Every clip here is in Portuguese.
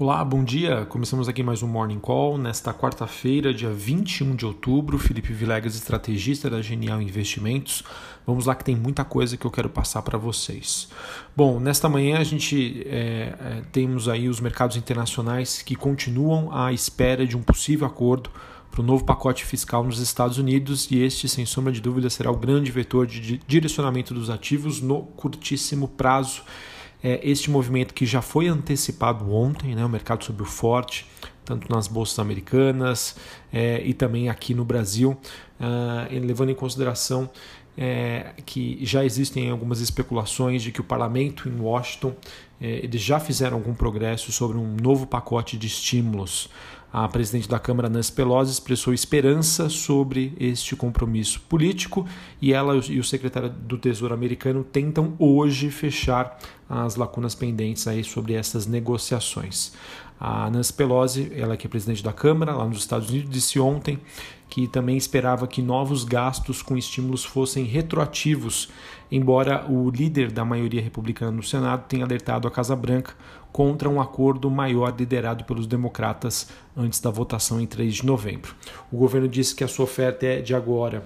Olá, bom dia. Começamos aqui mais um Morning Call. Nesta quarta-feira, dia 21 de outubro, Felipe Vilegas, estrategista da Genial Investimentos. Vamos lá que tem muita coisa que eu quero passar para vocês. Bom, nesta manhã a gente é, é, temos aí os mercados internacionais que continuam à espera de um possível acordo para o novo pacote fiscal nos Estados Unidos e este, sem sombra de dúvida, será o grande vetor de direcionamento dos ativos no curtíssimo prazo é, este movimento que já foi antecipado ontem, né, o mercado subiu forte, tanto nas bolsas americanas é, e também aqui no Brasil, uh, levando em consideração é, que já existem algumas especulações de que o parlamento em Washington é, eles já fizeram algum progresso sobre um novo pacote de estímulos. A presidente da Câmara, Nancy Pelosi, expressou esperança sobre este compromisso político e ela e o secretário do Tesouro americano tentam hoje fechar as lacunas pendentes aí sobre essas negociações. A Nancy Pelosi, ela que é presidente da Câmara lá nos Estados Unidos, disse ontem que também esperava que novos gastos com estímulos fossem retroativos, embora o líder da maioria republicana no Senado tenha alertado a Casa Branca contra um acordo maior liderado pelos democratas antes da votação em 3 de novembro. O governo disse que a sua oferta é de agora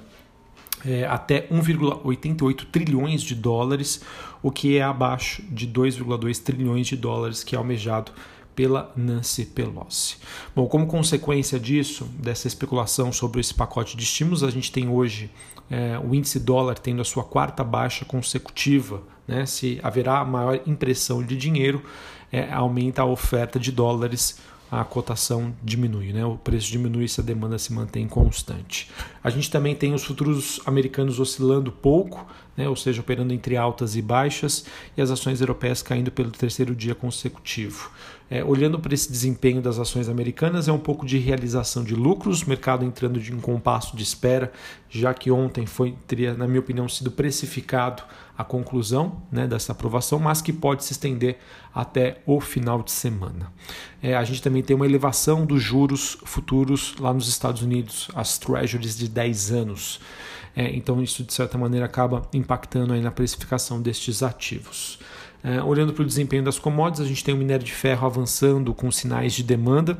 é, até 1,88 trilhões de dólares, o que é abaixo de 2,2 trilhões de dólares que é almejado pela Nancy Pelosi. Bom, como consequência disso, dessa especulação sobre esse pacote de estímulos, a gente tem hoje é, o índice dólar tendo a sua quarta baixa consecutiva. Né? Se haverá maior impressão de dinheiro, é, aumenta a oferta de dólares a cotação diminui, né? o preço diminui se a demanda se mantém constante. A gente também tem os futuros americanos oscilando pouco, né? ou seja, operando entre altas e baixas, e as ações europeias caindo pelo terceiro dia consecutivo. É, olhando para esse desempenho das ações americanas, é um pouco de realização de lucros, mercado entrando de um compasso de espera, já que ontem foi, teria, na minha opinião, sido precificado a conclusão né, dessa aprovação, mas que pode se estender até o final de semana. É, a gente também tem uma elevação dos juros futuros lá nos Estados Unidos, as treasuries de 10 anos. É, então, isso de certa maneira acaba impactando aí na precificação destes ativos. É, olhando para o desempenho das commodities, a gente tem o minério de ferro avançando com sinais de demanda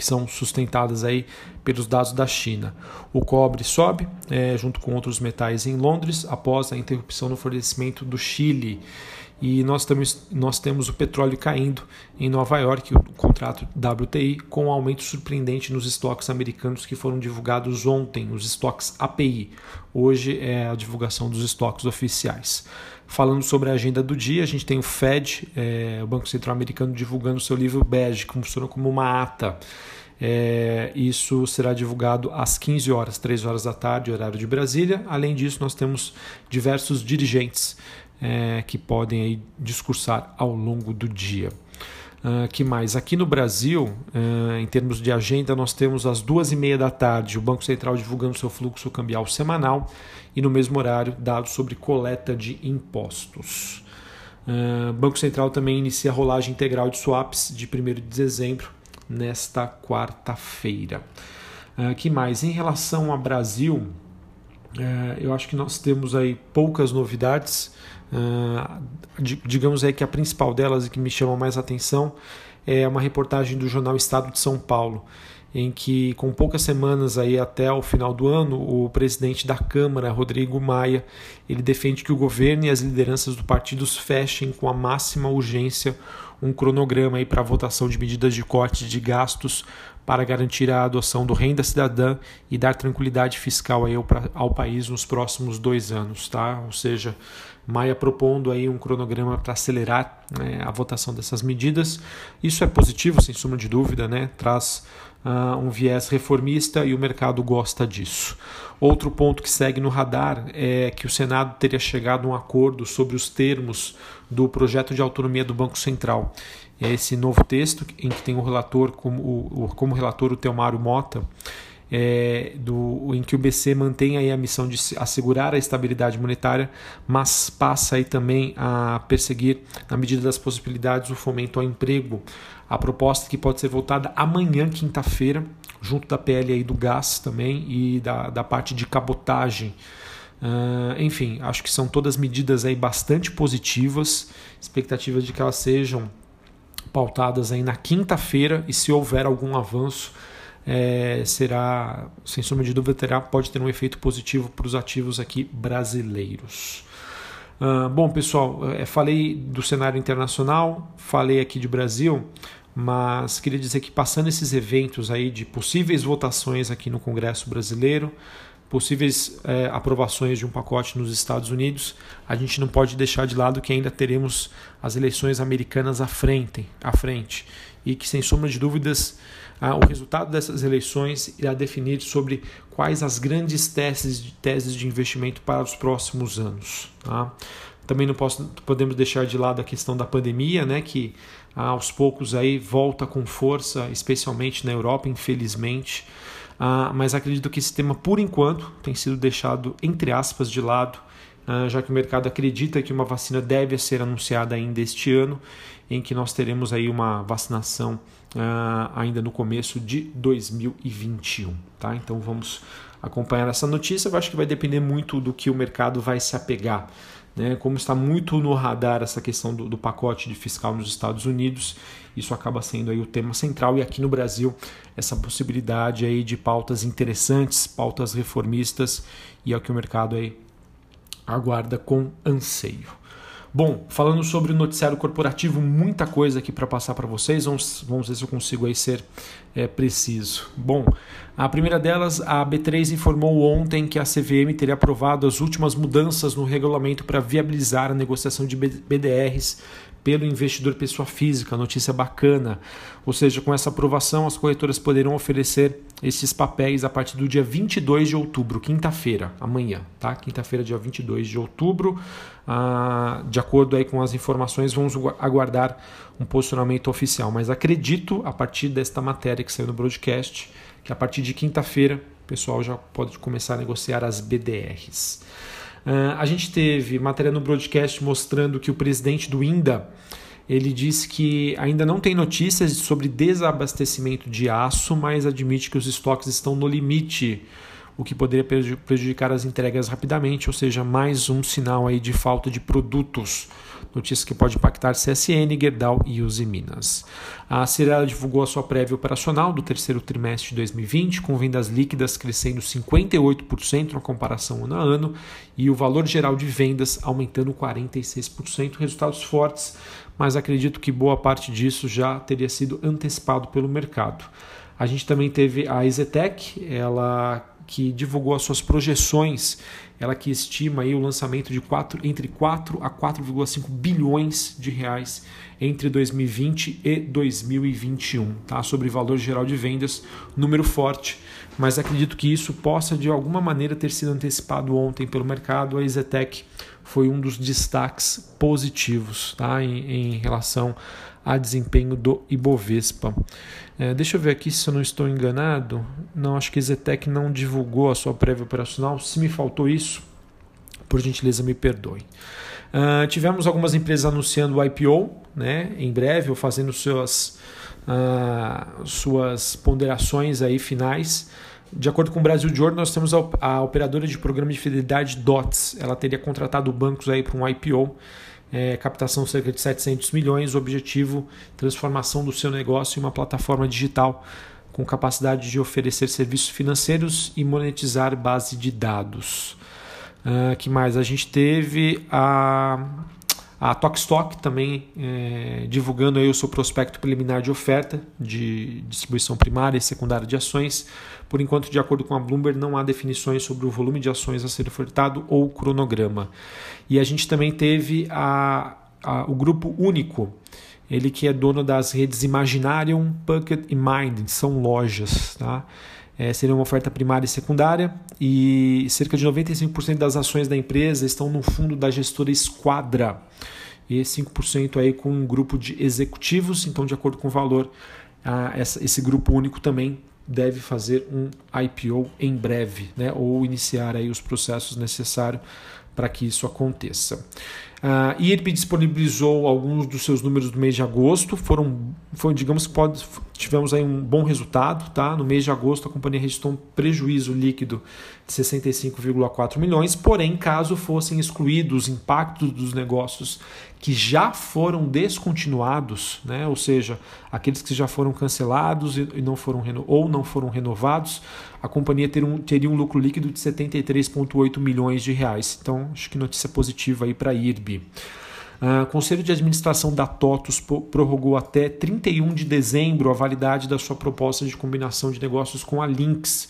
que são sustentadas aí pelos dados da China. O cobre sobe, é, junto com outros metais em Londres, após a interrupção no fornecimento do Chile. E nós temos, nós temos o petróleo caindo em Nova York, o contrato WTI, com um aumento surpreendente nos estoques americanos que foram divulgados ontem, os estoques API. Hoje é a divulgação dos estoques oficiais. Falando sobre a agenda do dia, a gente tem o Fed, é, o Banco Central Americano, divulgando seu livro bege, que funciona como uma ata. É, isso será divulgado às 15 horas, 3 horas da tarde, horário de Brasília. Além disso, nós temos diversos dirigentes é, que podem aí discursar ao longo do dia. Uh, que mais? Aqui no Brasil, uh, em termos de agenda, nós temos às duas e meia da tarde o Banco Central divulgando seu fluxo cambial semanal e no mesmo horário dados sobre coleta de impostos. Uh, Banco Central também inicia a rolagem integral de swaps de 1 de dezembro nesta quarta-feira. Uh, que mais? Em relação ao Brasil, uh, eu acho que nós temos aí poucas novidades. Uh, digamos aí que a principal delas e que me chama mais atenção é uma reportagem do jornal Estado de São Paulo, em que com poucas semanas aí até o final do ano, o presidente da Câmara, Rodrigo Maia, ele defende que o governo e as lideranças do partidos fechem com a máxima urgência um cronograma aí para a votação de medidas de corte de gastos para garantir a adoção do renda cidadã e dar tranquilidade fiscal aí ao, ao país nos próximos dois anos, tá? Ou seja, Maia propondo aí um cronograma para acelerar né, a votação dessas medidas. Isso é positivo, sem sombra de dúvida, né? Traz uh, um viés reformista e o mercado gosta disso. Outro ponto que segue no radar é que o Senado teria chegado a um acordo sobre os termos do projeto de autonomia do Banco Central. É esse novo texto, em que tem o relator como, o, como relator o Teomário Mota, é, do, em que o BC mantém aí a missão de assegurar a estabilidade monetária, mas passa aí também a perseguir, na medida das possibilidades, o fomento ao emprego. A proposta que pode ser votada amanhã, quinta-feira, junto da PL aí do gás também e da, da parte de cabotagem. Uh, enfim, acho que são todas medidas aí bastante positivas, expectativa de que elas sejam pautadas aí na quinta-feira e se houver algum avanço é, será, sem sombra de dúvida, terá, pode ter um efeito positivo para os ativos aqui brasileiros. Uh, bom, pessoal, é, falei do cenário internacional, falei aqui de Brasil, mas queria dizer que passando esses eventos aí de possíveis votações aqui no Congresso brasileiro, possíveis é, aprovações de um pacote nos Estados Unidos, a gente não pode deixar de lado que ainda teremos as eleições americanas à frente, à frente e que sem sombra de dúvidas ah, o resultado dessas eleições irá definir sobre quais as grandes teses, teses de investimento para os próximos anos. Tá? Também não posso, podemos deixar de lado a questão da pandemia, né, que ah, aos poucos aí volta com força, especialmente na Europa, infelizmente. Ah, mas acredito que esse tema, por enquanto, tem sido deixado entre aspas de lado, ah, já que o mercado acredita que uma vacina deve ser anunciada ainda este ano, em que nós teremos aí uma vacinação uh, ainda no começo de 2021. Tá? Então vamos acompanhar essa notícia. Eu acho que vai depender muito do que o mercado vai se apegar. Né? Como está muito no radar essa questão do, do pacote de fiscal nos Estados Unidos, isso acaba sendo aí o tema central e aqui no Brasil essa possibilidade aí de pautas interessantes, pautas reformistas e é o que o mercado aí aguarda com anseio. Bom, falando sobre o noticiário corporativo, muita coisa aqui para passar para vocês. Vamos, vamos ver se eu consigo aí ser é, preciso. Bom, a primeira delas, a B3 informou ontem que a CVM teria aprovado as últimas mudanças no regulamento para viabilizar a negociação de BDRs pelo investidor pessoa física. Notícia bacana. Ou seja, com essa aprovação, as corretoras poderão oferecer esses papéis a partir do dia 22 de outubro, quinta-feira, amanhã, tá? Quinta-feira, dia 22 de outubro. Ah, de acordo aí com as informações, vamos aguardar um posicionamento oficial. Mas acredito, a partir desta matéria que saiu no broadcast, que a partir de quinta-feira o pessoal já pode começar a negociar as BDRs. Uh, a gente teve matéria no broadcast mostrando que o presidente do INDA ele disse que ainda não tem notícias sobre desabastecimento de aço, mas admite que os estoques estão no limite, o que poderia prejudicar as entregas rapidamente, ou seja, mais um sinal aí de falta de produtos notícia que pode impactar CSN, Gerdau e Uzi Minas. A Cirela divulgou a sua prévia operacional do terceiro trimestre de 2020, com vendas líquidas crescendo 58% na comparação ano a ano e o valor geral de vendas aumentando 46%, resultados fortes, mas acredito que boa parte disso já teria sido antecipado pelo mercado. A gente também teve a Ezetec, ela que divulgou as suas projeções, ela que estima aí o lançamento de 4, entre 4 a 4,5 bilhões de reais entre 2020 e 2021, tá? Sobre valor geral de vendas, número forte, mas acredito que isso possa de alguma maneira ter sido antecipado ontem pelo mercado. A Ezetec foi um dos destaques positivos, tá? Em, em relação a desempenho do Ibovespa. É, deixa eu ver aqui se eu não estou enganado. Não, acho que a Zetec não divulgou a sua prévia operacional. Se me faltou isso, por gentileza me perdoe. Uh, tivemos algumas empresas anunciando o IPO né, em breve ou fazendo suas, uh, suas ponderações aí finais. De acordo com o Brasil Journal, nós temos a, a operadora de programa de fidelidade DOTS. Ela teria contratado bancos aí para um IPO é, captação cerca de 700 milhões, o objetivo transformação do seu negócio em uma plataforma digital com capacidade de oferecer serviços financeiros e monetizar base de dados. Uh, que mais? A gente teve a, a Tokstok também é, divulgando aí o seu prospecto preliminar de oferta de distribuição primária e secundária de ações. Por enquanto, de acordo com a Bloomberg, não há definições sobre o volume de ações a ser ofertado ou cronograma. E a gente também teve a, a, o grupo único, ele que é dono das redes Imaginarium, Pucket e Mind, são lojas. Tá? É, seria uma oferta primária e secundária, e cerca de 95% das ações da empresa estão no fundo da gestora Esquadra, e 5% aí com um grupo de executivos, então de acordo com o valor, essa, esse grupo único também deve fazer um IPO em breve, né? ou iniciar aí os processos necessários para que isso aconteça. Uh, IRB disponibilizou alguns dos seus números do mês de agosto, foram, foi, digamos que pode, tivemos aí um bom resultado, tá? No mês de agosto a companhia registrou um prejuízo líquido de 65,4 milhões, porém, caso fossem excluídos os impactos dos negócios que já foram descontinuados, né? ou seja, aqueles que já foram cancelados e não foram ou não foram renovados, a companhia teria um, teria um lucro líquido de 73,8 milhões de reais. Então, acho que notícia positiva aí para a IRB. Uh, Conselho de Administração da TOTUS prorrogou até 31 de dezembro a validade da sua proposta de combinação de negócios com a Lynx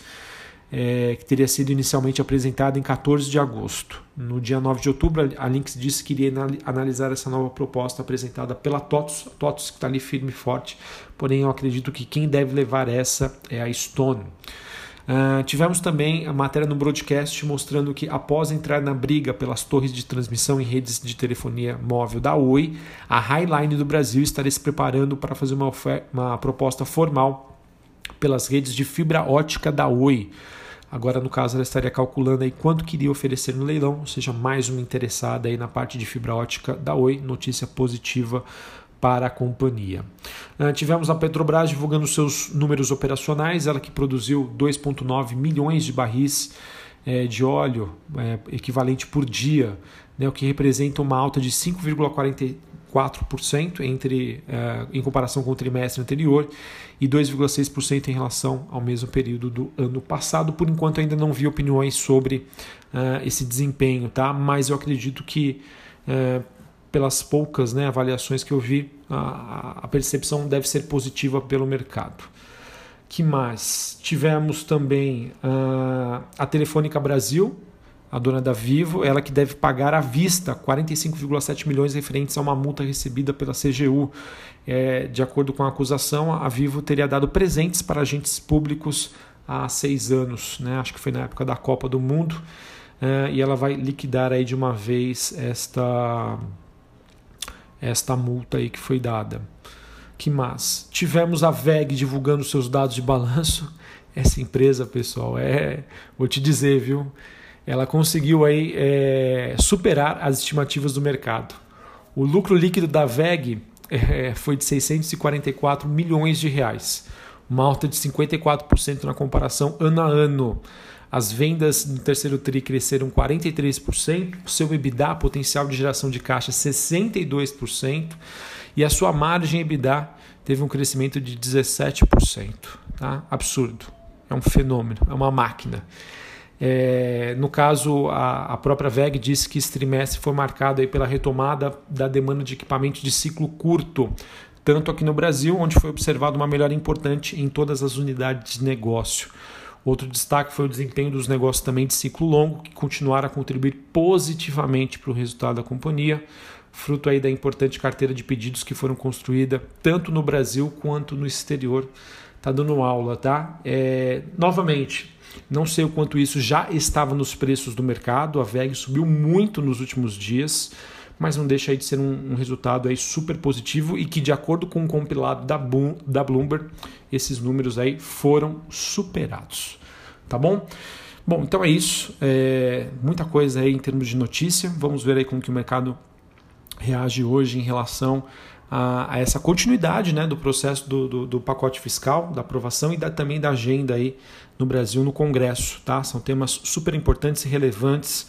é, que teria sido inicialmente apresentada em 14 de agosto. No dia 9 de outubro, a Lynx disse que iria analisar essa nova proposta apresentada pela TOTUS, TOTUS que está ali firme e forte, porém eu acredito que quem deve levar essa é a Stone. Uh, tivemos também a matéria no broadcast mostrando que, após entrar na briga pelas torres de transmissão em redes de telefonia móvel da Oi, a Highline do Brasil estaria se preparando para fazer uma, uma proposta formal pelas redes de fibra ótica da Oi. Agora, no caso, ela estaria calculando aí quanto queria oferecer no leilão, ou seja, mais uma interessada aí na parte de fibra ótica da Oi. Notícia positiva para a companhia. Uh, tivemos a Petrobras divulgando seus números operacionais, ela que produziu 2,9 milhões de barris é, de óleo é, equivalente por dia, né, o que representa uma alta de 5,44% entre, é, em comparação com o trimestre anterior e 2,6% em relação ao mesmo período do ano passado. Por enquanto ainda não vi opiniões sobre esse desempenho, tá? mas eu acredito que pelas poucas né, avaliações que eu vi, a, a percepção deve ser positiva pelo mercado que mais? Tivemos também uh, a Telefônica Brasil, a dona da Vivo, ela que deve pagar à vista 45,7 milhões referentes a uma multa recebida pela CGU. É, de acordo com a acusação, a Vivo teria dado presentes para agentes públicos há seis anos, né? acho que foi na época da Copa do Mundo, é, e ela vai liquidar aí de uma vez esta, esta multa aí que foi dada. Que mais? Tivemos a VEG divulgando seus dados de balanço. Essa empresa, pessoal, é, vou te dizer, viu? ela conseguiu aí, é, superar as estimativas do mercado. O lucro líquido da VEG é, foi de 644 milhões de reais, uma alta de 54% na comparação ano a ano. As vendas no terceiro TRI cresceram 43%, seu EBITDA, potencial de geração de caixa, 62%, e a sua margem EBITDA teve um crescimento de 17%. Tá? Absurdo. É um fenômeno, é uma máquina. É, no caso, a, a, própria VEG disse que esse trimestre foi marcado aí pela retomada da demanda de equipamentos de ciclo curto, tanto aqui no Brasil, onde foi observada uma melhora importante em todas as unidades de negócio. Outro destaque foi o desempenho dos negócios também de ciclo longo, que continuaram a contribuir positivamente para o resultado da companhia, fruto aí da importante carteira de pedidos que foram construída tanto no Brasil quanto no exterior. Tá dando aula, tá? É, novamente, não sei o quanto isso já estava nos preços do mercado. A VEG subiu muito nos últimos dias, mas não deixa de ser um, um resultado aí super positivo e que, de acordo com o compilado da, Boom, da Bloomberg, esses números aí foram superados. Tá bom? Bom, então é isso. É, muita coisa aí em termos de notícia. Vamos ver aí como que o mercado reage hoje em relação a, a essa continuidade né, do processo do, do, do, pacote fiscal, da aprovação e da, também da agenda aí no Brasil no Congresso. Tá? São temas super importantes e relevantes.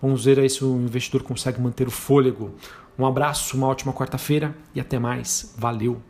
Vamos ver aí se o investidor consegue manter o fôlego. Um abraço, uma ótima quarta-feira e até mais. Valeu!